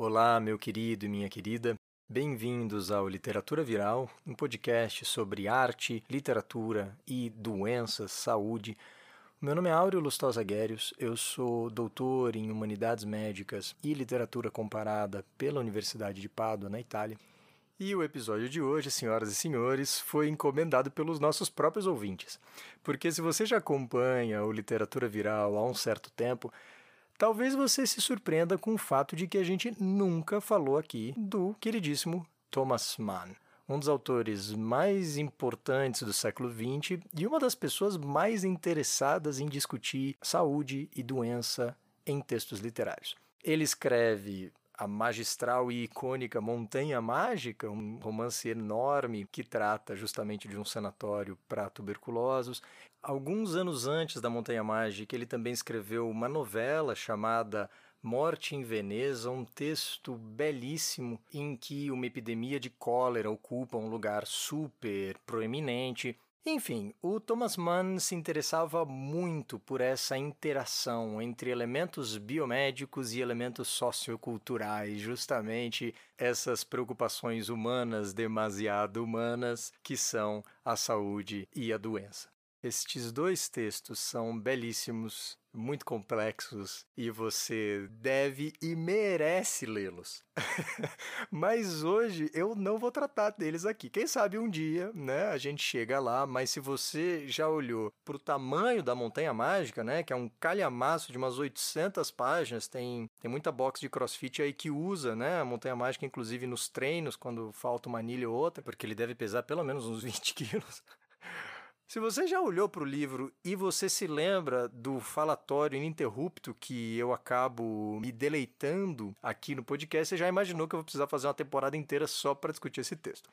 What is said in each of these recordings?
Olá, meu querido e minha querida. Bem-vindos ao Literatura Viral, um podcast sobre arte, literatura e doenças, saúde. Meu nome é Áureo Lustosa Guérios, eu sou doutor em Humanidades Médicas e Literatura Comparada pela Universidade de Pádua, na Itália. E o episódio de hoje, senhoras e senhores, foi encomendado pelos nossos próprios ouvintes. Porque se você já acompanha o Literatura Viral há um certo tempo, Talvez você se surpreenda com o fato de que a gente nunca falou aqui do queridíssimo Thomas Mann, um dos autores mais importantes do século XX e uma das pessoas mais interessadas em discutir saúde e doença em textos literários. Ele escreve a magistral e icônica Montanha Mágica, um romance enorme que trata justamente de um sanatório para tuberculosos. Alguns anos antes da Montanha Mágica, ele também escreveu uma novela chamada Morte em Veneza, um texto belíssimo em que uma epidemia de cólera ocupa um lugar super proeminente. Enfim, o Thomas Mann se interessava muito por essa interação entre elementos biomédicos e elementos socioculturais, justamente essas preocupações humanas demasiado humanas que são a saúde e a doença. Estes dois textos são belíssimos, muito complexos e você deve e merece lê-los. mas hoje eu não vou tratar deles aqui. Quem sabe um dia, né, a gente chega lá, mas se você já olhou para o tamanho da Montanha Mágica, né, que é um calhamaço de umas 800 páginas, tem, tem muita box de crossfit aí que usa, né, a Montanha Mágica inclusive nos treinos, quando falta uma anilha ou outra, porque ele deve pesar pelo menos uns 20 quilos. Se você já olhou para o livro e você se lembra do falatório ininterrupto que eu acabo me deleitando aqui no podcast, você já imaginou que eu vou precisar fazer uma temporada inteira só para discutir esse texto.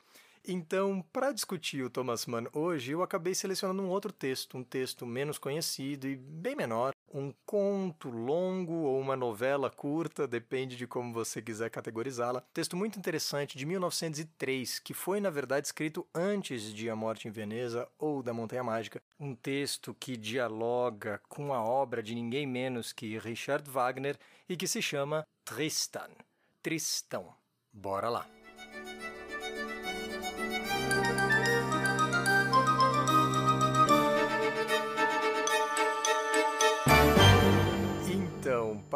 Então, para discutir o Thomas Mann hoje, eu acabei selecionando um outro texto, um texto menos conhecido e bem menor, um conto longo ou uma novela curta, depende de como você quiser categorizá-la. Texto muito interessante de 1903, que foi na verdade escrito antes de A Morte em Veneza ou da Montanha Mágica. Um texto que dialoga com a obra de ninguém menos que Richard Wagner e que se chama Tristan. Tristão. Bora lá.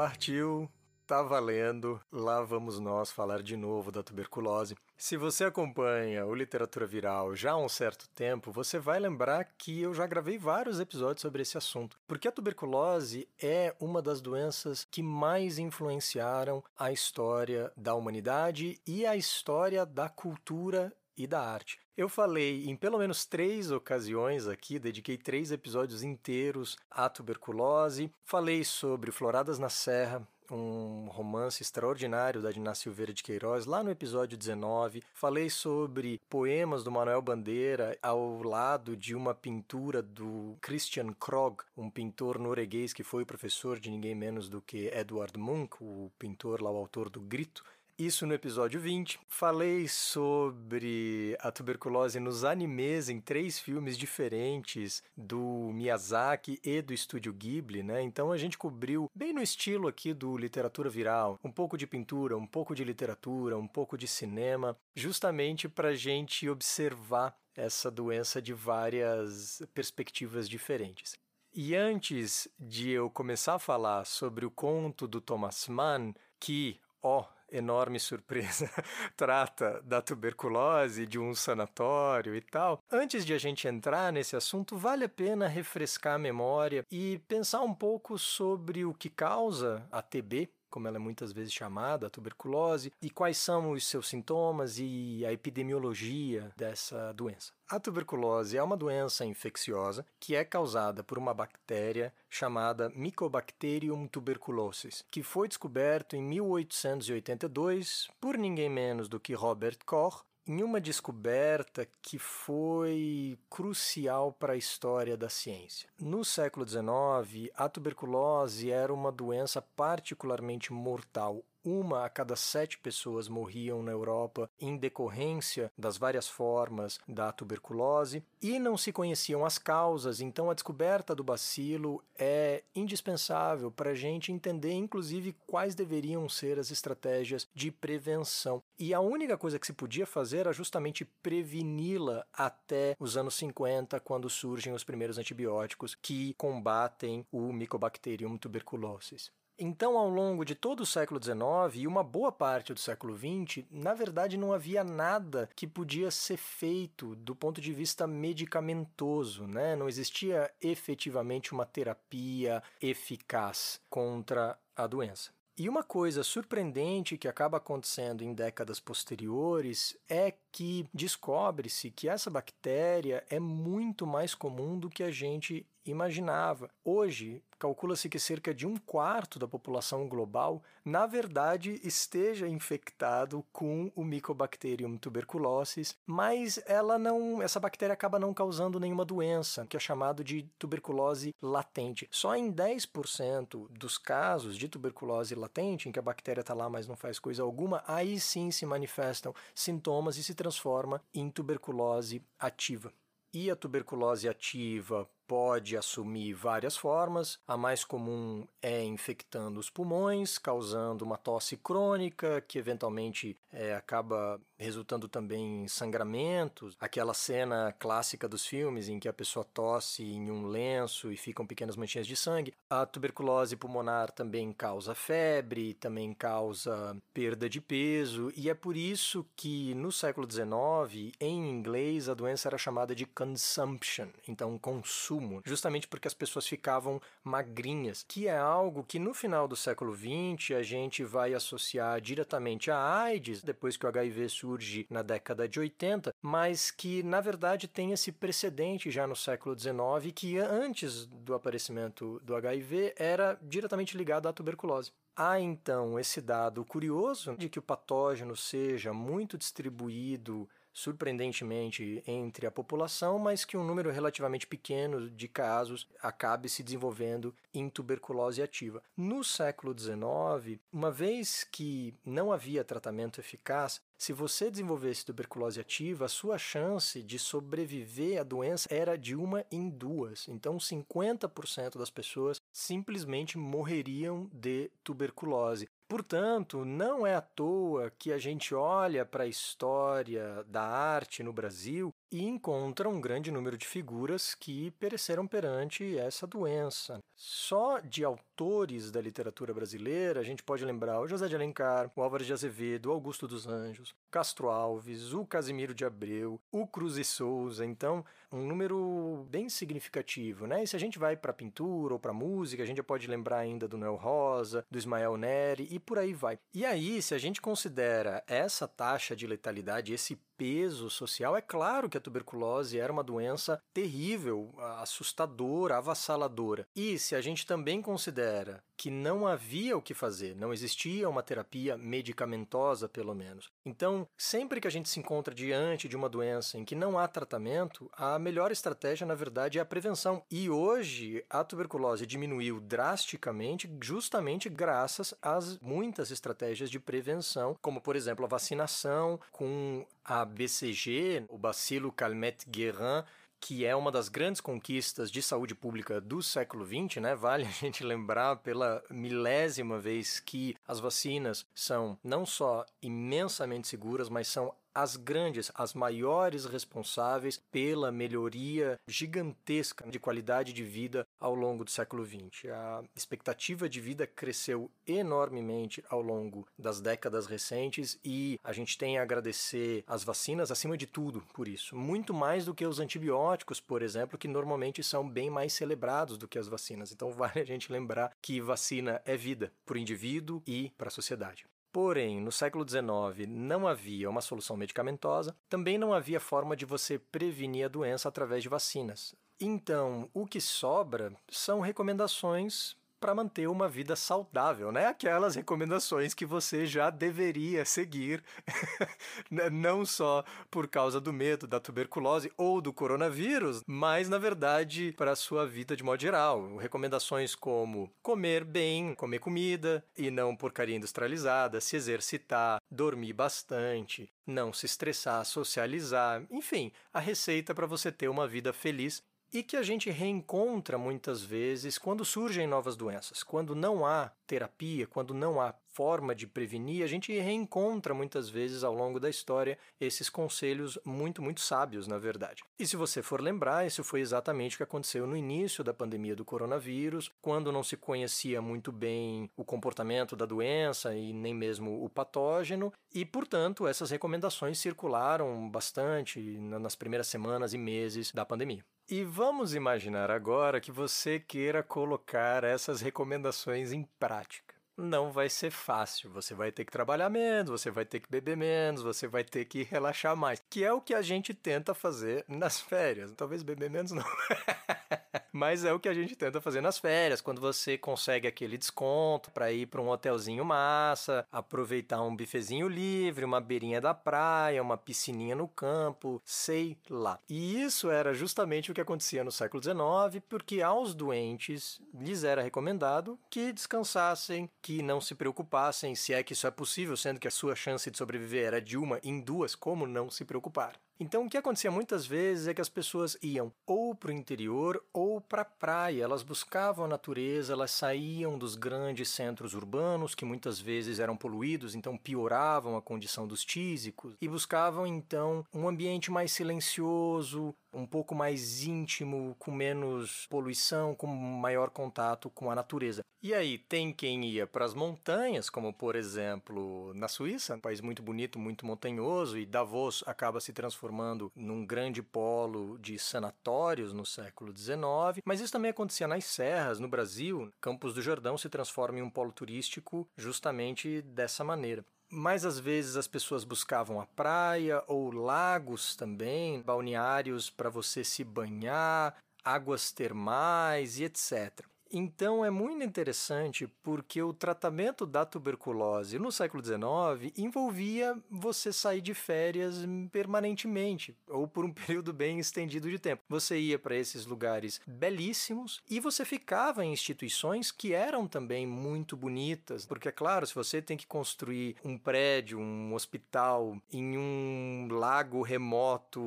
Partiu, tá valendo. Lá vamos nós falar de novo da tuberculose. Se você acompanha o Literatura Viral já há um certo tempo, você vai lembrar que eu já gravei vários episódios sobre esse assunto. Porque a tuberculose é uma das doenças que mais influenciaram a história da humanidade e a história da cultura e da arte. Eu falei em pelo menos três ocasiões aqui, dediquei três episódios inteiros à tuberculose. Falei sobre Floradas na Serra, um romance extraordinário da Dina Silveira de Queiroz, lá no episódio 19. Falei sobre poemas do Manuel Bandeira ao lado de uma pintura do Christian Krog, um pintor norueguês que foi professor de ninguém menos do que Edward Munch, o pintor lá, o autor do Grito. Isso no episódio 20. Falei sobre a tuberculose nos animes em três filmes diferentes do Miyazaki e do estúdio Ghibli, né? Então a gente cobriu bem no estilo aqui do literatura viral, um pouco de pintura, um pouco de literatura, um pouco de cinema, justamente para a gente observar essa doença de várias perspectivas diferentes. E antes de eu começar a falar sobre o conto do Thomas Mann, que, ó, enorme surpresa, trata da tuberculose, de um sanatório e tal. Antes de a gente entrar nesse assunto, vale a pena refrescar a memória e pensar um pouco sobre o que causa a TB, como ela é muitas vezes chamada, a tuberculose, e quais são os seus sintomas e a epidemiologia dessa doença. A tuberculose é uma doença infecciosa que é causada por uma bactéria chamada Mycobacterium tuberculosis, que foi descoberto em 1882 por ninguém menos do que Robert Koch em uma descoberta que foi crucial para a história da ciência. No século XIX, a tuberculose era uma doença particularmente mortal. Uma a cada sete pessoas morriam na Europa em decorrência das várias formas da tuberculose e não se conheciam as causas, então a descoberta do bacilo é indispensável para a gente entender, inclusive, quais deveriam ser as estratégias de prevenção. E a única coisa que se podia fazer era justamente preveni-la até os anos 50, quando surgem os primeiros antibióticos que combatem o Mycobacterium tuberculosis. Então, ao longo de todo o século XIX e uma boa parte do século XX, na verdade não havia nada que podia ser feito do ponto de vista medicamentoso, né? Não existia efetivamente uma terapia eficaz contra a doença. E uma coisa surpreendente que acaba acontecendo em décadas posteriores é que descobre-se que essa bactéria é muito mais comum do que a gente imaginava. Hoje, calcula-se que cerca de um quarto da população global, na verdade, esteja infectado com o Mycobacterium tuberculosis, mas ela não, essa bactéria acaba não causando nenhuma doença, que é chamado de tuberculose latente. Só em 10% dos casos de tuberculose latente, em que a bactéria está lá, mas não faz coisa alguma, aí sim se manifestam sintomas e se transforma em tuberculose ativa. E a tuberculose ativa pode assumir várias formas. A mais comum é infectando os pulmões, causando uma tosse crônica, que eventualmente é, acaba resultando também em sangramentos. Aquela cena clássica dos filmes em que a pessoa tosse em um lenço e ficam pequenas manchinhas de sangue. A tuberculose pulmonar também causa febre, também causa perda de peso, e é por isso que no século XIX, em inglês, a doença era chamada de consumption, então consumo consumo, justamente porque as pessoas ficavam magrinhas, que é algo que no final do século XX a gente vai associar diretamente à AIDS, depois que o HIV surge na década de 80, mas que na verdade tem esse precedente já no século XIX que antes do aparecimento do HIV era diretamente ligado à tuberculose. Há então esse dado curioso de que o patógeno seja muito distribuído surpreendentemente entre a população, mas que um número relativamente pequeno de casos acabe se desenvolvendo em tuberculose ativa. No século XIX, uma vez que não havia tratamento eficaz, se você desenvolvesse tuberculose ativa, a sua chance de sobreviver à doença era de uma em duas. Então, 50% das pessoas simplesmente morreriam de tuberculose. Portanto, não é à toa que a gente olha para a história da arte no Brasil e encontra um grande número de figuras que pereceram perante essa doença. Só de autores da literatura brasileira, a gente pode lembrar o José de Alencar, o Álvaro de Azevedo, o Augusto dos Anjos, Castro Alves, o Casimiro de Abreu, o Cruz e Souza. Então, um número bem significativo, né? E se a gente vai para pintura ou para música, a gente pode lembrar ainda do Noel Rosa, do Ismael Neri e por aí vai. E aí, se a gente considera essa taxa de letalidade, esse peso social, é claro que a tuberculose era uma doença terrível, assustadora, avassaladora. E se a gente também considera que não havia o que fazer, não existia uma terapia medicamentosa, pelo menos. Então, sempre que a gente se encontra diante de uma doença em que não há tratamento, a melhor estratégia, na verdade, é a prevenção. E hoje a tuberculose diminuiu drasticamente, justamente graças às muitas estratégias de prevenção, como por exemplo a vacinação com a BCG, o bacilo Calmette-Guerin, que é uma das grandes conquistas de saúde pública do século XX, né? Vale a gente lembrar pela milésima vez que as vacinas são não só imensamente seguras, mas são as grandes, as maiores responsáveis pela melhoria gigantesca de qualidade de vida ao longo do século XX. A expectativa de vida cresceu enormemente ao longo das décadas recentes e a gente tem a agradecer as vacinas acima de tudo por isso. Muito mais do que os antibióticos, por exemplo, que normalmente são bem mais celebrados do que as vacinas. Então vale a gente lembrar que vacina é vida para o indivíduo e para a sociedade. Porém, no século XIX não havia uma solução medicamentosa, também não havia forma de você prevenir a doença através de vacinas. Então, o que sobra são recomendações para manter uma vida saudável, né? Aquelas recomendações que você já deveria seguir, né? não só por causa do medo da tuberculose ou do coronavírus, mas na verdade para a sua vida de modo geral. Recomendações como comer bem, comer comida e não porcaria industrializada, se exercitar, dormir bastante, não se estressar, socializar, enfim, a receita para você ter uma vida feliz e que a gente reencontra muitas vezes quando surgem novas doenças. Quando não há terapia, quando não há forma de prevenir, a gente reencontra muitas vezes ao longo da história esses conselhos muito, muito sábios, na verdade. E se você for lembrar, isso foi exatamente o que aconteceu no início da pandemia do coronavírus, quando não se conhecia muito bem o comportamento da doença e nem mesmo o patógeno, e portanto essas recomendações circularam bastante nas primeiras semanas e meses da pandemia. E vamos imaginar agora que você queira colocar essas recomendações em prática. Não vai ser fácil, você vai ter que trabalhar menos, você vai ter que beber menos, você vai ter que relaxar mais, que é o que a gente tenta fazer nas férias. Talvez beber menos não. Mas é o que a gente tenta fazer nas férias, quando você consegue aquele desconto para ir para um hotelzinho massa, aproveitar um bifezinho livre, uma beirinha da praia, uma piscininha no campo, sei lá. E isso era justamente o que acontecia no século XIX, porque aos doentes lhes era recomendado que descansassem, que não se preocupassem, se é que isso é possível, sendo que a sua chance de sobreviver era de uma em duas, como não se preocupar? Então, o que acontecia muitas vezes é que as pessoas iam ou para o interior ou para a praia. Elas buscavam a natureza, elas saíam dos grandes centros urbanos, que muitas vezes eram poluídos, então pioravam a condição dos tísicos, e buscavam então um ambiente mais silencioso, um pouco mais íntimo, com menos poluição, com maior contato com a natureza. E aí, tem quem ia para as montanhas, como por exemplo na Suíça, um país muito bonito, muito montanhoso, e Davos acaba se transformando num grande polo de sanatórios no século XIX. Mas isso também acontecia nas serras, no Brasil. Campos do Jordão se transforma em um polo turístico justamente dessa maneira mas às vezes as pessoas buscavam a praia ou lagos também, balneários para você se banhar, águas termais e etc. Então é muito interessante porque o tratamento da tuberculose no século XIX envolvia você sair de férias permanentemente ou por um período bem estendido de tempo. Você ia para esses lugares belíssimos e você ficava em instituições que eram também muito bonitas, porque é claro, se você tem que construir um prédio, um hospital em um lago remoto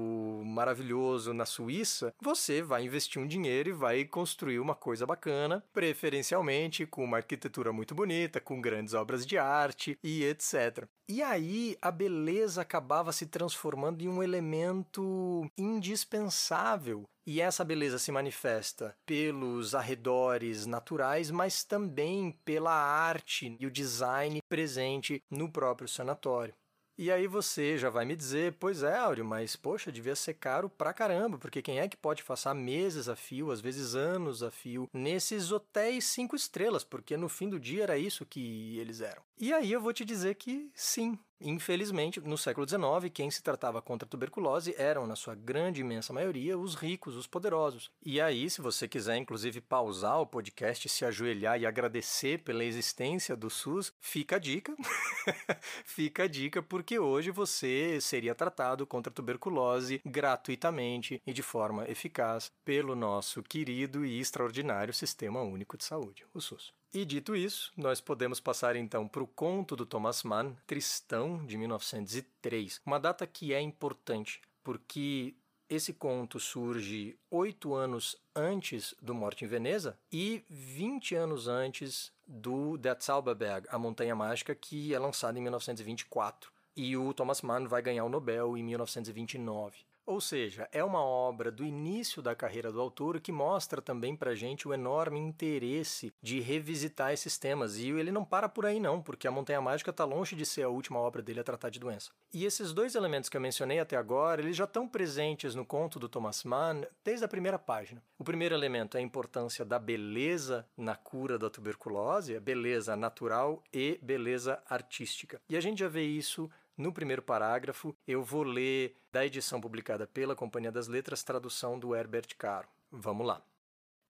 maravilhoso na Suíça, você vai investir um dinheiro e vai construir uma coisa bacana preferencialmente com uma arquitetura muito bonita, com grandes obras de arte e etc. E aí a beleza acabava se transformando em um elemento indispensável e essa beleza se manifesta pelos arredores naturais, mas também pela arte e o design presente no próprio sanatório. E aí você já vai me dizer, pois é, Áureo, mas poxa, devia ser caro pra caramba, porque quem é que pode passar meses a fio, às vezes anos a fio, nesses hotéis cinco estrelas, porque no fim do dia era isso que eles eram. E aí eu vou te dizer que sim, Infelizmente, no século XIX, quem se tratava contra a tuberculose eram, na sua grande imensa maioria, os ricos, os poderosos. E aí, se você quiser, inclusive, pausar o podcast, se ajoelhar e agradecer pela existência do SUS, fica a dica. fica a dica, porque hoje você seria tratado contra a tuberculose gratuitamente e de forma eficaz pelo nosso querido e extraordinário Sistema Único de Saúde, o SUS. E dito isso, nós podemos passar então para o conto do Thomas Mann, Tristão, de 1903. Uma data que é importante, porque esse conto surge oito anos antes do Morte em Veneza e 20 anos antes do Der Zauberberg, a Montanha Mágica, que é lançado em 1924. E o Thomas Mann vai ganhar o Nobel em 1929. Ou seja, é uma obra do início da carreira do autor que mostra também para gente o enorme interesse de revisitar esses temas. E ele não para por aí não, porque a Montanha Mágica está longe de ser a última obra dele a tratar de doença. E esses dois elementos que eu mencionei até agora, eles já estão presentes no conto do Thomas Mann desde a primeira página. O primeiro elemento é a importância da beleza na cura da tuberculose, beleza natural e beleza artística. E a gente já vê isso no primeiro parágrafo, eu vou ler da edição publicada pela Companhia das Letras, tradução do Herbert Caro. Vamos lá.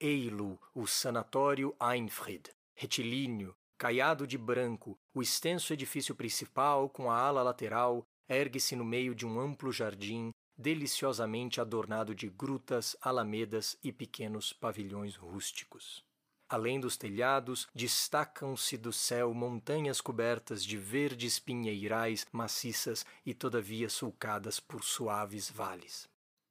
Eilu, o Sanatório Einfried. retilíneo, caiado de branco, o extenso edifício principal, com a ala lateral, ergue-se no meio de um amplo jardim, deliciosamente adornado de grutas, alamedas e pequenos pavilhões rústicos. Além dos telhados, destacam-se do céu montanhas cobertas de verdes pinheirais maciças e todavia sulcadas por suaves vales.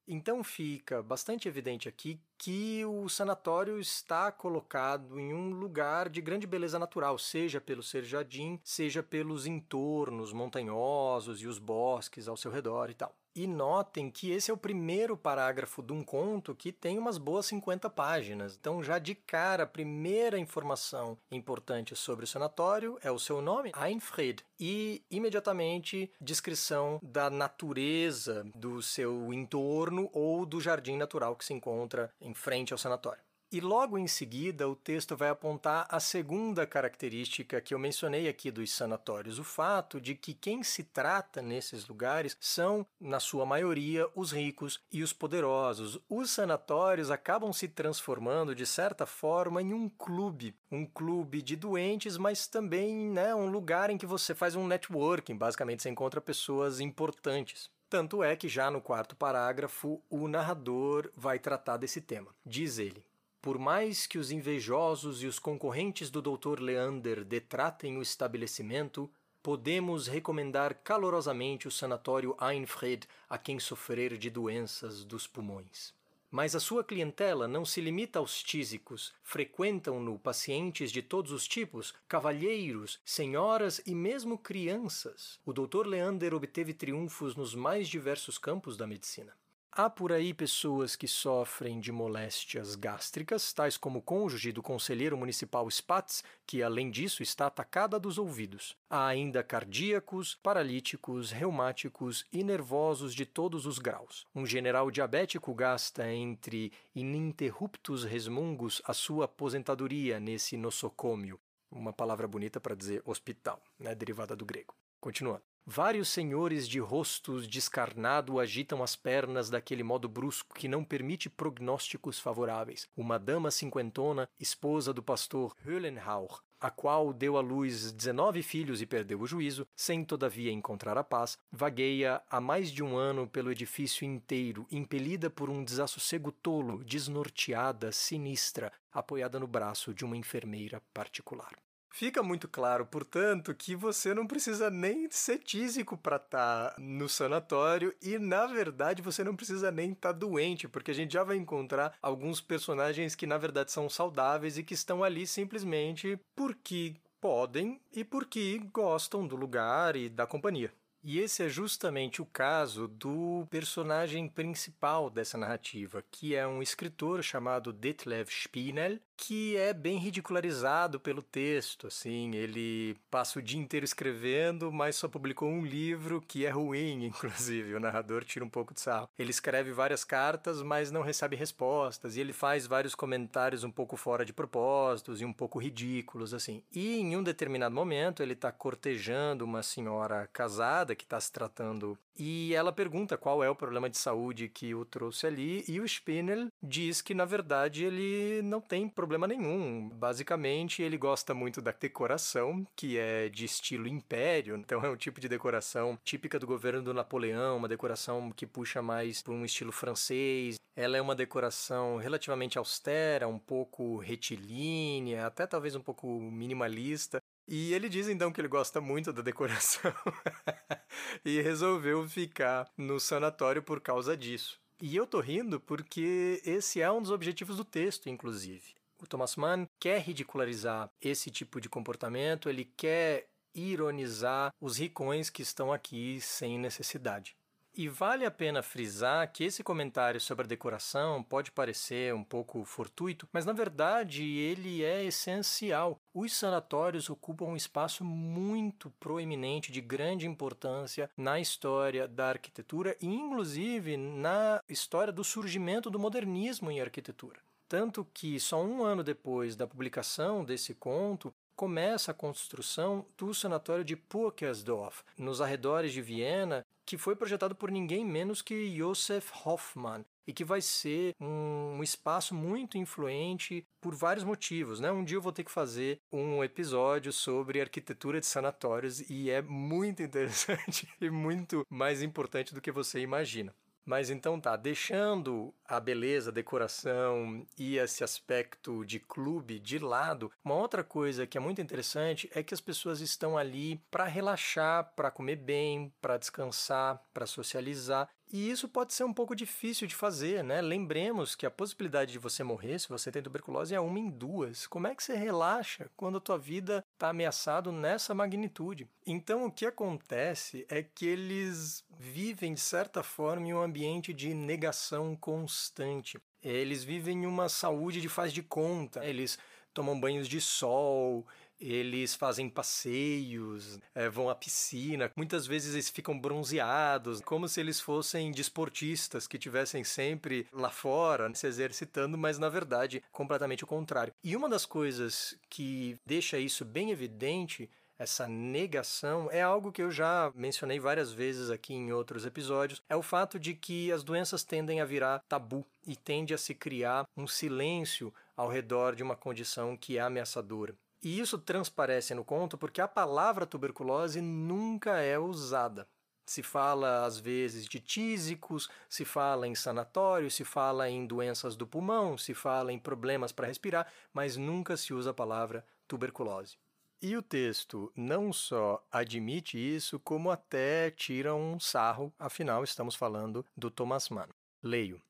Então fica bastante evidente aqui que o sanatório está colocado em um lugar de grande beleza natural, seja pelo ser jardim, seja pelos entornos montanhosos e os bosques ao seu redor e tal. E notem que esse é o primeiro parágrafo de um conto que tem umas boas 50 páginas. Então, já de cara, a primeira informação importante sobre o sanatório é o seu nome, Einfried, e imediatamente descrição da natureza do seu entorno ou do jardim natural que se encontra em frente ao sanatório. E logo em seguida, o texto vai apontar a segunda característica que eu mencionei aqui dos sanatórios: o fato de que quem se trata nesses lugares são, na sua maioria, os ricos e os poderosos. Os sanatórios acabam se transformando, de certa forma, em um clube um clube de doentes, mas também né, um lugar em que você faz um networking basicamente, você encontra pessoas importantes. Tanto é que já no quarto parágrafo, o narrador vai tratar desse tema. Diz ele. Por mais que os invejosos e os concorrentes do Dr. Leander detratem o estabelecimento, podemos recomendar calorosamente o sanatório Einfried a quem sofrer de doenças dos pulmões. Mas a sua clientela não se limita aos tísicos, frequentam-no pacientes de todos os tipos, cavalheiros, senhoras e mesmo crianças. O Dr. Leander obteve triunfos nos mais diversos campos da medicina. Há por aí pessoas que sofrem de moléstias gástricas, tais como o cônjuge do conselheiro municipal Spatz, que além disso está atacada dos ouvidos. Há ainda cardíacos, paralíticos, reumáticos e nervosos de todos os graus. Um general diabético gasta entre ininterruptos resmungos a sua aposentadoria nesse nosocômio, uma palavra bonita para dizer hospital, né, derivada do grego. Continuando. Vários senhores de rostos descarnado agitam as pernas daquele modo brusco que não permite prognósticos favoráveis. Uma dama cinquentona, esposa do pastor Höhlenhauer, a qual deu à luz 19 filhos e perdeu o juízo, sem todavia encontrar a paz, vagueia há mais de um ano pelo edifício inteiro, impelida por um desassossego tolo, desnorteada, sinistra, apoiada no braço de uma enfermeira particular. Fica muito claro, portanto, que você não precisa nem ser tísico para estar tá no sanatório e, na verdade, você não precisa nem estar tá doente, porque a gente já vai encontrar alguns personagens que, na verdade, são saudáveis e que estão ali simplesmente porque podem e porque gostam do lugar e da companhia. E esse é justamente o caso do personagem principal dessa narrativa, que é um escritor chamado Detlev Spinel, que é bem ridicularizado pelo texto, assim, ele passa o dia inteiro escrevendo, mas só publicou um livro que é ruim, inclusive, o narrador tira um pouco de sarro. Ele escreve várias cartas, mas não recebe respostas, e ele faz vários comentários um pouco fora de propósitos e um pouco ridículos, assim. E em um determinado momento ele está cortejando uma senhora casada que está se tratando e ela pergunta qual é o problema de saúde que o trouxe ali, e o Spinel diz que, na verdade, ele não tem problema nenhum. Basicamente, ele gosta muito da decoração, que é de estilo império, então é um tipo de decoração típica do governo do Napoleão, uma decoração que puxa mais para um estilo francês. Ela é uma decoração relativamente austera, um pouco retilínea, até talvez um pouco minimalista, e ele diz então que ele gosta muito da decoração e resolveu ficar no sanatório por causa disso. E eu tô rindo porque esse é um dos objetivos do texto, inclusive. O Thomas Mann quer ridicularizar esse tipo de comportamento, ele quer ironizar os ricões que estão aqui sem necessidade. E vale a pena frisar que esse comentário sobre a decoração pode parecer um pouco fortuito, mas na verdade ele é essencial. Os sanatórios ocupam um espaço muito proeminente, de grande importância na história da arquitetura e, inclusive, na história do surgimento do modernismo em arquitetura. Tanto que, só um ano depois da publicação desse conto, começa a construção do sanatório de Purkersdorf, nos arredores de Viena, que foi projetado por ninguém menos que Josef Hoffmann, e que vai ser um, espaço muito influente por vários motivos, né? Um dia eu vou ter que fazer um episódio sobre arquitetura de sanatórios e é muito interessante e muito mais importante do que você imagina. Mas então tá, deixando a beleza, a decoração e esse aspecto de clube de lado, uma outra coisa que é muito interessante é que as pessoas estão ali para relaxar, para comer bem, para descansar, para socializar e isso pode ser um pouco difícil de fazer, né? Lembremos que a possibilidade de você morrer se você tem tuberculose é uma em duas. Como é que você relaxa quando a tua vida está ameaçada nessa magnitude? Então o que acontece é que eles vivem de certa forma em um ambiente de negação constante. Eles vivem uma saúde de faz de conta. Eles tomam banhos de sol, eles fazem passeios, é, vão à piscina, muitas vezes eles ficam bronzeados, como se eles fossem desportistas que tivessem sempre lá fora se exercitando, mas na verdade completamente o contrário. E uma das coisas que deixa isso bem evidente essa negação é algo que eu já mencionei várias vezes aqui em outros episódios, é o fato de que as doenças tendem a virar tabu e tende a se criar um silêncio ao redor de uma condição que é ameaçadora. E isso transparece no conto porque a palavra tuberculose nunca é usada. Se fala às vezes de tísicos, se fala em sanatório, se fala em doenças do pulmão, se fala em problemas para respirar, mas nunca se usa a palavra tuberculose. E o texto não só admite isso, como até tira um sarro, afinal estamos falando do Thomas Mann. Leio.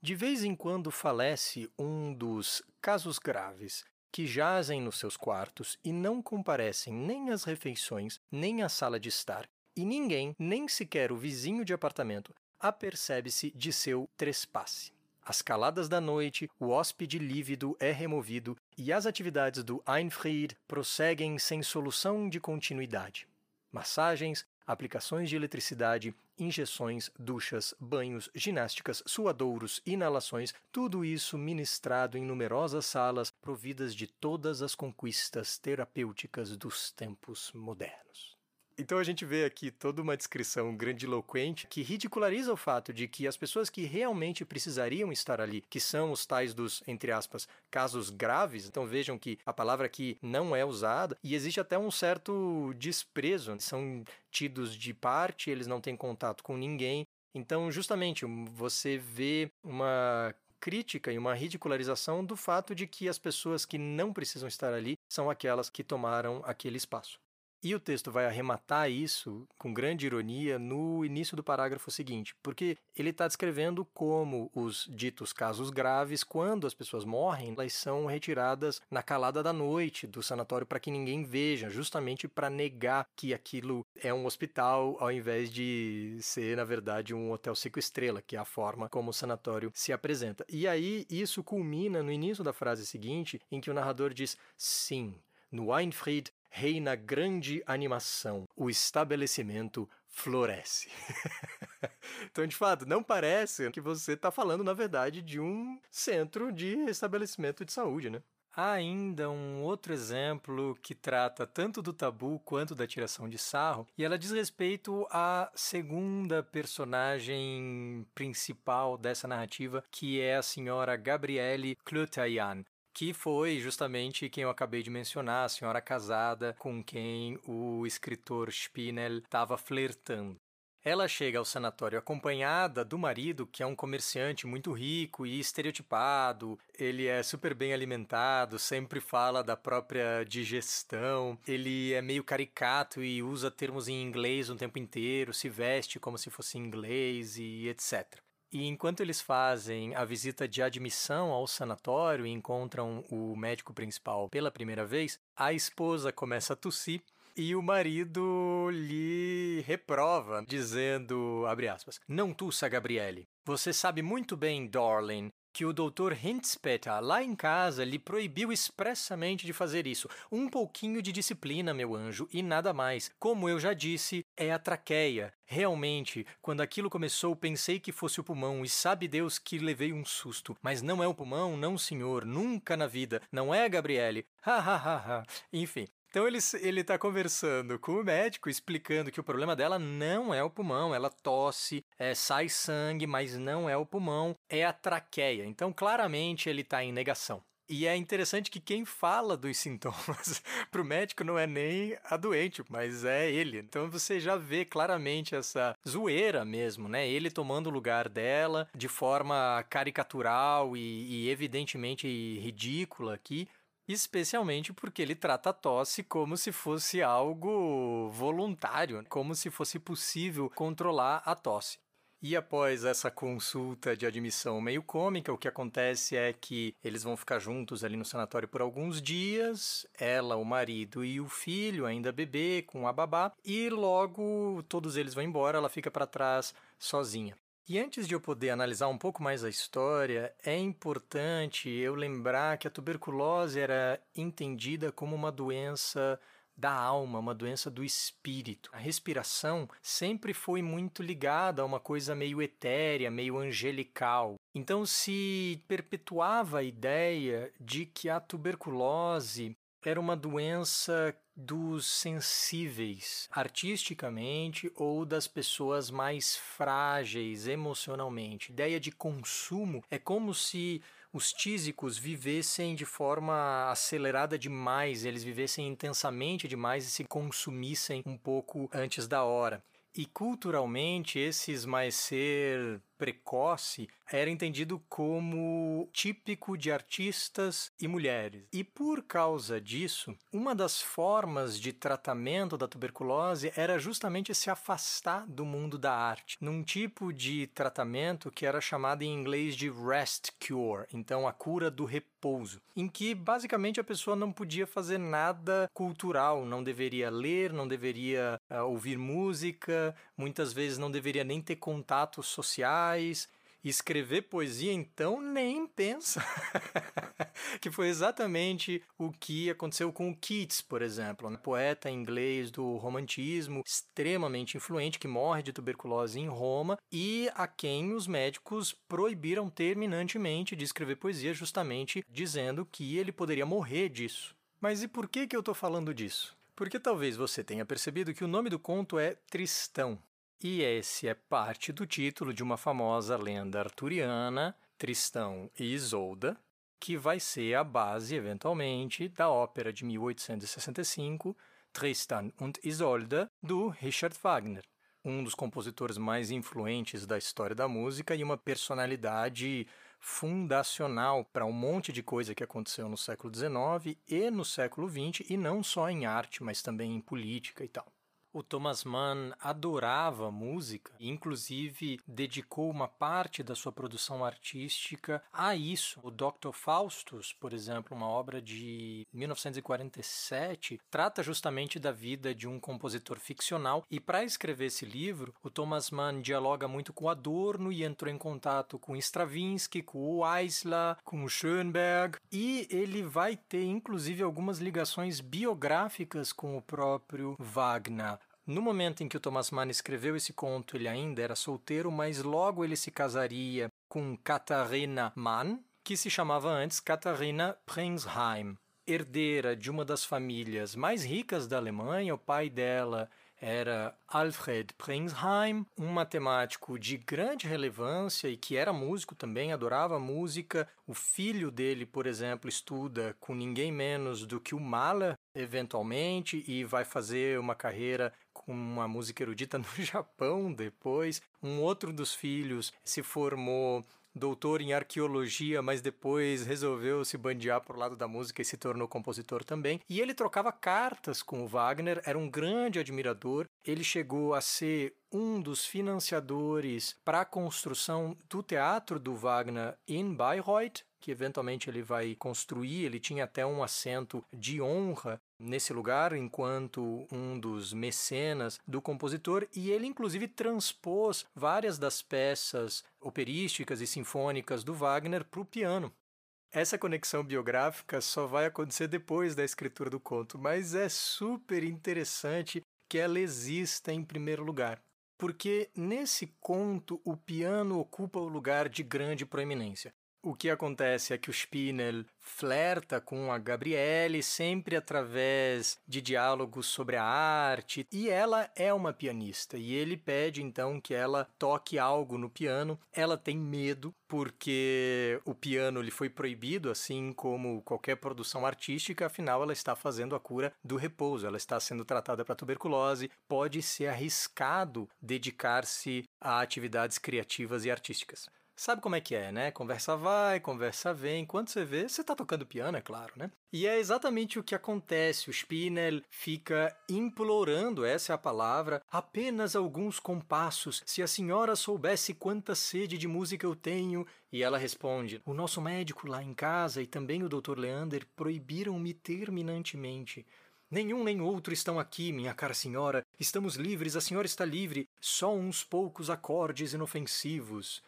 De vez em quando falece um dos casos graves que jazem nos seus quartos e não comparecem nem às refeições, nem à sala de estar, e ninguém, nem sequer o vizinho de apartamento, apercebe-se de seu trespasse. Às caladas da noite, o hóspede lívido é removido e as atividades do Einfried prosseguem sem solução de continuidade. Massagens, aplicações de eletricidade, injeções, duchas, banhos, ginásticas, suadouros, inalações, tudo isso ministrado em numerosas salas providas de todas as conquistas terapêuticas dos tempos modernos. Então a gente vê aqui toda uma descrição grandiloquente que ridiculariza o fato de que as pessoas que realmente precisariam estar ali, que são os tais dos, entre aspas, casos graves, então vejam que a palavra aqui não é usada e existe até um certo desprezo, são tidos de parte, eles não têm contato com ninguém. Então, justamente, você vê uma crítica e uma ridicularização do fato de que as pessoas que não precisam estar ali são aquelas que tomaram aquele espaço. E o texto vai arrematar isso com grande ironia no início do parágrafo seguinte, porque ele está descrevendo como os ditos casos graves, quando as pessoas morrem, elas são retiradas na calada da noite do sanatório para que ninguém veja, justamente para negar que aquilo é um hospital ao invés de ser, na verdade, um hotel cinco estrelas, que é a forma como o sanatório se apresenta. E aí isso culmina no início da frase seguinte, em que o narrador diz: sim. No Weinfried reina grande animação, o estabelecimento floresce. então, de fato, não parece que você está falando, na verdade, de um centro de estabelecimento de saúde, né? Há ainda um outro exemplo que trata tanto do tabu quanto da tiração de sarro, e ela diz respeito à segunda personagem principal dessa narrativa, que é a senhora Gabrielle Clotayan, que foi justamente quem eu acabei de mencionar, a senhora casada com quem o escritor Spinel estava flertando. Ela chega ao sanatório acompanhada do marido, que é um comerciante muito rico e estereotipado. Ele é super bem alimentado, sempre fala da própria digestão. Ele é meio caricato e usa termos em inglês o tempo inteiro, se veste como se fosse inglês e etc. E enquanto eles fazem a visita de admissão ao sanatório e encontram o médico principal pela primeira vez, a esposa começa a tossir e o marido lhe reprova, dizendo, aspas, não tussa, Gabriele. Você sabe muito bem, darling, que o Dr. Hintzpeter, lá em casa, lhe proibiu expressamente de fazer isso. Um pouquinho de disciplina, meu anjo, e nada mais. Como eu já disse, é a traqueia. Realmente, quando aquilo começou, pensei que fosse o pulmão, e sabe Deus que levei um susto. Mas não é o pulmão, não, senhor, nunca na vida. Não é, Gabriele? Ha, ha, ha, ha. Enfim, Então ele, ele tá conversando com o médico, explicando que o problema dela não é o pulmão, ela tosse, é, sai sangue, mas não é o pulmão, é a traqueia. Então claramente ele está em negação. E é interessante que quem fala dos sintomas para o médico não é nem a doente, mas é ele. Então você já vê claramente essa zoeira mesmo, né? Ele tomando o lugar dela de forma caricatural e, e evidentemente ridícula aqui especialmente porque ele trata a tosse como se fosse algo voluntário, como se fosse possível controlar a tosse. E após essa consulta de admissão meio cômica, o que acontece é que eles vão ficar juntos ali no sanatório por alguns dias, ela, o marido e o filho, ainda bebê, com a babá, e logo todos eles vão embora, ela fica para trás sozinha. E antes de eu poder analisar um pouco mais a história, é importante eu lembrar que a tuberculose era entendida como uma doença da alma, uma doença do espírito. A respiração sempre foi muito ligada a uma coisa meio etérea, meio angelical. Então se perpetuava a ideia de que a tuberculose era uma doença dos sensíveis artisticamente ou das pessoas mais frágeis emocionalmente. Ideia de consumo é como se os tísicos vivessem de forma acelerada demais, eles vivessem intensamente demais e se consumissem um pouco antes da hora. E culturalmente, esse esmaecer precoce era entendido como típico de artistas e mulheres. E por causa disso, uma das formas de tratamento da tuberculose era justamente se afastar do mundo da arte, num tipo de tratamento que era chamado em inglês de rest cure, então a cura do repouso, em que basicamente a pessoa não podia fazer nada cultural, não deveria ler, não deveria uh, ouvir música, muitas vezes não deveria nem ter contatos sociais escrever poesia, então, nem pensa. que foi exatamente o que aconteceu com o Keats, por exemplo, um poeta inglês do romantismo, extremamente influente, que morre de tuberculose em Roma e a quem os médicos proibiram terminantemente de escrever poesia, justamente dizendo que ele poderia morrer disso. Mas e por que, que eu estou falando disso? Porque talvez você tenha percebido que o nome do conto é Tristão. E esse é parte do título de uma famosa lenda arturiana, Tristão e Isolda, que vai ser a base, eventualmente, da ópera de 1865, Tristan und Isolde, do Richard Wagner, um dos compositores mais influentes da história da música e uma personalidade fundacional para um monte de coisa que aconteceu no século XIX e no século XX, e não só em arte, mas também em política e tal. O Thomas Mann adorava música, inclusive dedicou uma parte da sua produção artística a isso. O Dr. Faustus, por exemplo, uma obra de 1947, trata justamente da vida de um compositor ficcional e para escrever esse livro, o Thomas Mann dialoga muito com Adorno e entrou em contato com Stravinsky, com o Eisler, com Schoenberg e ele vai ter inclusive algumas ligações biográficas com o próprio Wagner. No momento em que o Thomas Mann escreveu esse conto, ele ainda era solteiro, mas logo ele se casaria com Katharina Mann, que se chamava antes Katharina Pringsheim, herdeira de uma das famílias mais ricas da Alemanha. O pai dela era Alfred Pringsheim, um matemático de grande relevância e que era músico também, adorava música. O filho dele, por exemplo, estuda com ninguém menos do que o Mahler, eventualmente, e vai fazer uma carreira com uma música erudita no Japão depois. Um outro dos filhos se formou doutor em arqueologia, mas depois resolveu se bandear por lado da música e se tornou compositor também. E ele trocava cartas com o Wagner, era um grande admirador. Ele chegou a ser um dos financiadores para a construção do teatro do Wagner em Bayreuth, que eventualmente ele vai construir. Ele tinha até um assento de honra nesse lugar enquanto um dos mecenas do compositor e ele inclusive transpôs várias das peças operísticas e sinfônicas do Wagner para o piano. Essa conexão biográfica só vai acontecer depois da escritura do conto, mas é super interessante que ela exista em primeiro lugar. Porque nesse conto o piano ocupa o lugar de grande proeminência. O que acontece é que o Spinel flerta com a Gabriele sempre através de diálogos sobre a arte, e ela é uma pianista, e ele pede então que ela toque algo no piano. Ela tem medo porque o piano lhe foi proibido, assim como qualquer produção artística, afinal ela está fazendo a cura do repouso, ela está sendo tratada para tuberculose, pode ser arriscado dedicar-se a atividades criativas e artísticas. Sabe como é que é, né? Conversa vai, conversa vem. Quando você vê, você tá tocando piano, é claro, né? E é exatamente o que acontece. O Spinel fica implorando, essa é a palavra, apenas alguns compassos. Se a senhora soubesse quanta sede de música eu tenho. E ela responde: O nosso médico lá em casa e também o Dr. Leander proibiram-me terminantemente. Nenhum nem outro estão aqui, minha cara senhora. Estamos livres, a senhora está livre. Só uns poucos acordes inofensivos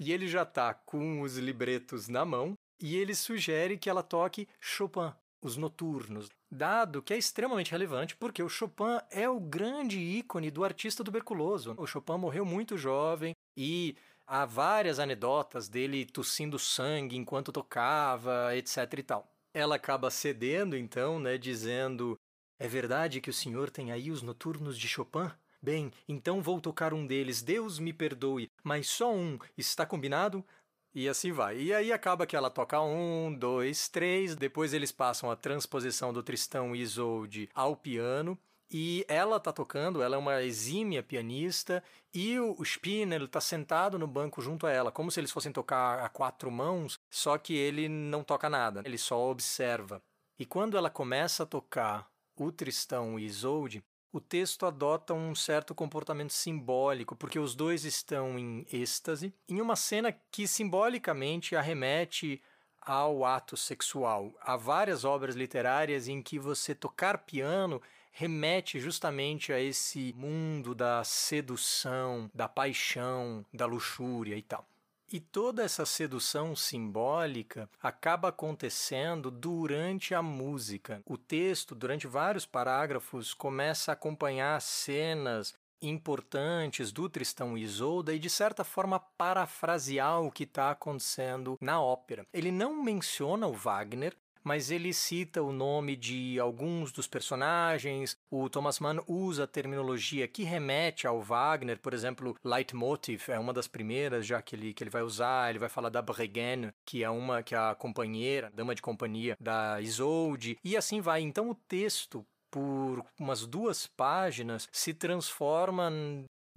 e ele já está com os libretos na mão e ele sugere que ela toque Chopin, os noturnos, dado que é extremamente relevante porque o Chopin é o grande ícone do artista tuberculoso. O Chopin morreu muito jovem e há várias anedotas dele tossindo sangue enquanto tocava, etc e tal. Ela acaba cedendo então, né, dizendo: "É verdade que o senhor tem aí os noturnos de Chopin?" Bem, então vou tocar um deles, Deus me perdoe, mas só um, está combinado? E assim vai. E aí acaba que ela toca um, dois, três, depois eles passam a transposição do Tristão e Isolde ao piano. E ela tá tocando, ela é uma exímia pianista, e o Spinner está sentado no banco junto a ela, como se eles fossem tocar a quatro mãos, só que ele não toca nada, ele só observa. E quando ela começa a tocar o Tristão e Isolde, o texto adota um certo comportamento simbólico, porque os dois estão em êxtase, em uma cena que simbolicamente arremete ao ato sexual. Há várias obras literárias em que você tocar piano remete justamente a esse mundo da sedução, da paixão, da luxúria e tal. E toda essa sedução simbólica acaba acontecendo durante a música. O texto, durante vários parágrafos, começa a acompanhar cenas importantes do Tristão e Isolda e de certa forma parafrasear o que está acontecendo na ópera. Ele não menciona o Wagner, mas ele cita o nome de alguns dos personagens. O Thomas Mann usa a terminologia que remete ao Wagner, por exemplo, Leitmotiv é uma das primeiras já que ele, que ele vai usar. Ele vai falar da Bregen, que é uma que é a companheira, dama de companhia da Isolde, e assim vai. Então o texto por umas duas páginas se transforma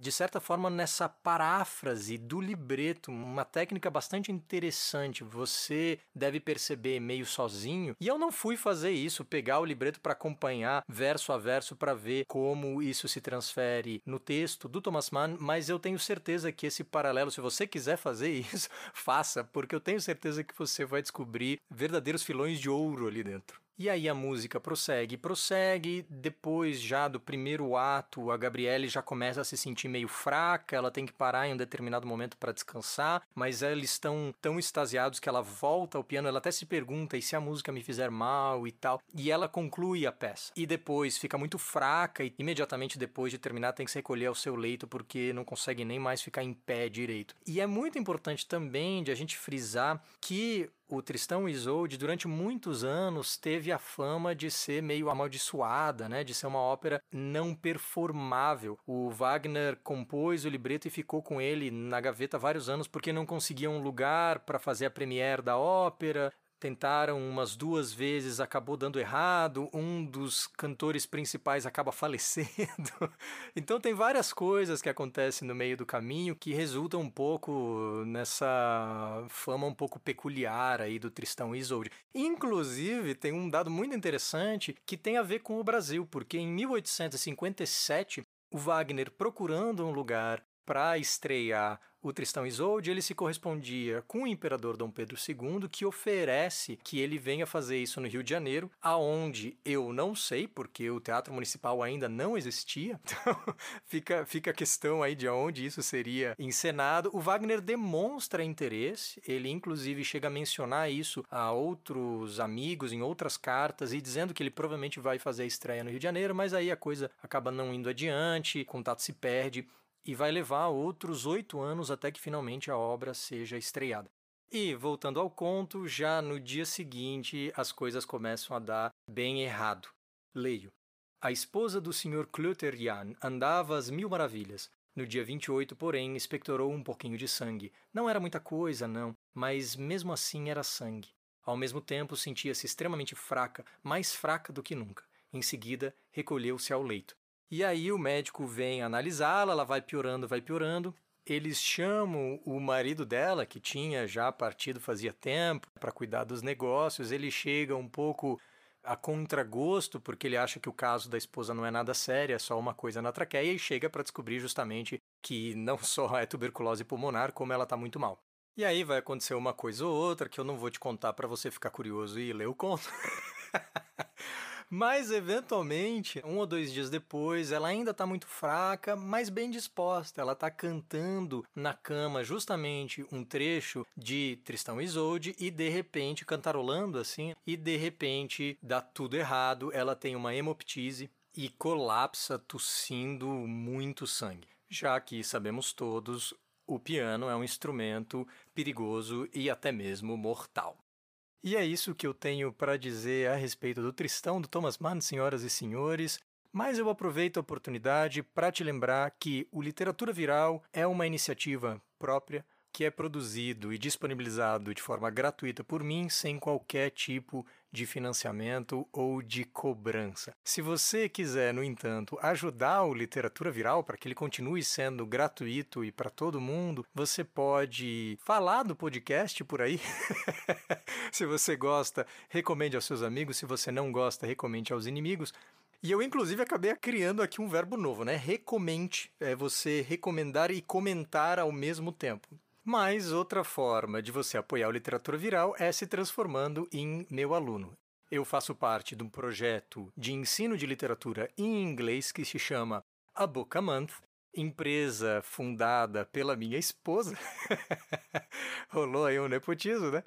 de certa forma, nessa paráfrase do libreto, uma técnica bastante interessante. Você deve perceber meio sozinho. E eu não fui fazer isso, pegar o libreto para acompanhar verso a verso para ver como isso se transfere no texto do Thomas Mann, mas eu tenho certeza que esse paralelo, se você quiser fazer isso, faça, porque eu tenho certeza que você vai descobrir verdadeiros filões de ouro ali dentro. E aí a música prossegue, prossegue. Depois já do primeiro ato, a Gabriele já começa a se sentir meio fraca, ela tem que parar em um determinado momento para descansar, mas eles estão tão extasiados que ela volta ao piano, ela até se pergunta e se a música me fizer mal e tal. E ela conclui a peça. E depois fica muito fraca e imediatamente depois de terminar tem que se recolher ao seu leito porque não consegue nem mais ficar em pé direito. E é muito importante também de a gente frisar que o Tristão Isolde, durante muitos anos, teve a fama de ser meio amaldiçoada, né? de ser uma ópera não performável. O Wagner compôs o libreto e ficou com ele na gaveta vários anos porque não conseguia um lugar para fazer a premiere da ópera tentaram umas duas vezes, acabou dando errado, um dos cantores principais acaba falecendo. então tem várias coisas que acontecem no meio do caminho que resultam um pouco nessa fama um pouco peculiar aí do Tristão e Isolde. Inclusive, tem um dado muito interessante que tem a ver com o Brasil, porque em 1857 o Wagner procurando um lugar para estrear o Tristão Isolde, ele se correspondia com o imperador Dom Pedro II, que oferece que ele venha fazer isso no Rio de Janeiro, aonde eu não sei, porque o Teatro Municipal ainda não existia. Então, fica, fica a questão aí de onde isso seria encenado. O Wagner demonstra interesse, ele inclusive chega a mencionar isso a outros amigos em outras cartas e dizendo que ele provavelmente vai fazer a estreia no Rio de Janeiro, mas aí a coisa acaba não indo adiante, o contato se perde e vai levar outros oito anos até que finalmente a obra seja estreada. E, voltando ao conto, já no dia seguinte as coisas começam a dar bem errado. Leio. A esposa do Sr. Cluterian andava às mil maravilhas. No dia 28, porém, expectorou um pouquinho de sangue. Não era muita coisa, não, mas mesmo assim era sangue. Ao mesmo tempo, sentia-se extremamente fraca, mais fraca do que nunca. Em seguida, recolheu-se ao leito. E aí o médico vem analisá-la, ela vai piorando, vai piorando. Eles chamam o marido dela, que tinha já partido fazia tempo, para cuidar dos negócios. Ele chega um pouco a contragosto, porque ele acha que o caso da esposa não é nada sério, é só uma coisa na traqueia, e chega para descobrir justamente que não só é tuberculose pulmonar, como ela está muito mal. E aí vai acontecer uma coisa ou outra que eu não vou te contar para você ficar curioso e ler o conto. Mas, eventualmente, um ou dois dias depois, ela ainda está muito fraca, mas bem disposta. Ela está cantando na cama justamente um trecho de Tristão e Isolde e, de repente, cantarolando assim, e de repente dá tudo errado. Ela tem uma hemoptise e colapsa tossindo muito sangue. Já que sabemos todos, o piano é um instrumento perigoso e até mesmo mortal. E é isso que eu tenho para dizer a respeito do Tristão do Thomas Mann, senhoras e senhores. Mas eu aproveito a oportunidade para te lembrar que o Literatura Viral é uma iniciativa própria que é produzido e disponibilizado de forma gratuita por mim, sem qualquer tipo de financiamento ou de cobrança. Se você quiser, no entanto, ajudar o Literatura Viral para que ele continue sendo gratuito e para todo mundo, você pode falar do podcast por aí. Se você gosta, recomende aos seus amigos. Se você não gosta, recomende aos inimigos. E eu, inclusive, acabei criando aqui um verbo novo, né? Recomente. É você recomendar e comentar ao mesmo tempo. Mas outra forma de você apoiar o Literatura Viral é se transformando em meu aluno. Eu faço parte de um projeto de ensino de literatura em inglês que se chama A Book a Month, empresa fundada pela minha esposa. Rolou aí um nepotismo, né?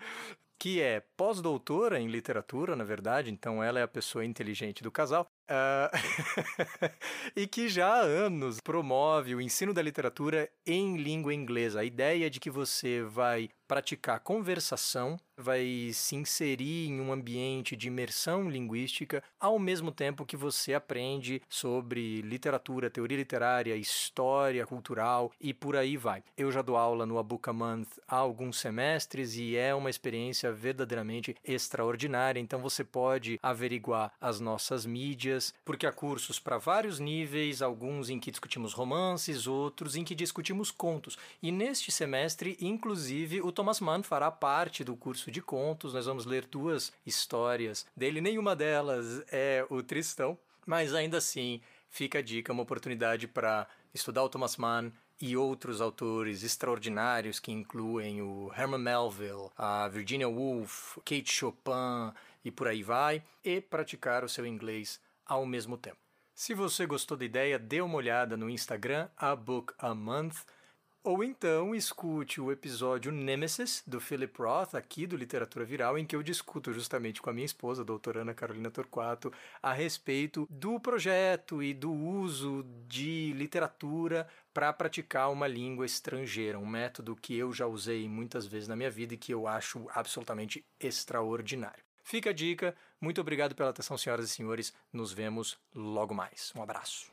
Que é pós-doutora em literatura, na verdade, então ela é a pessoa inteligente do casal. Uh, e que já há anos promove o ensino da literatura em língua inglesa. A ideia de que você vai praticar conversação, vai se inserir em um ambiente de imersão linguística, ao mesmo tempo que você aprende sobre literatura, teoria literária, história cultural e por aí vai. Eu já dou aula no Abuca Month há alguns semestres e é uma experiência verdadeiramente extraordinária, então você pode averiguar as nossas mídias porque há cursos para vários níveis, alguns em que discutimos romances, outros em que discutimos contos. E neste semestre, inclusive, o Thomas Mann fará parte do curso de contos. Nós vamos ler duas histórias dele, nenhuma delas é o Tristão, mas ainda assim fica a dica, uma oportunidade para estudar o Thomas Mann, e outros autores extraordinários que incluem o Herman Melville, a Virginia Woolf, Kate Chopin e por aí vai, e praticar o seu inglês ao mesmo tempo. Se você gostou da ideia, dê uma olhada no Instagram, a Book a Month, ou então escute o episódio Nemesis, do Philip Roth, aqui do Literatura Viral, em que eu discuto justamente com a minha esposa, a doutora Ana Carolina Torquato, a respeito do projeto e do uso de literatura para praticar uma língua estrangeira, um método que eu já usei muitas vezes na minha vida e que eu acho absolutamente extraordinário. Fica a dica. Muito obrigado pela atenção, senhoras e senhores. Nos vemos logo mais. Um abraço.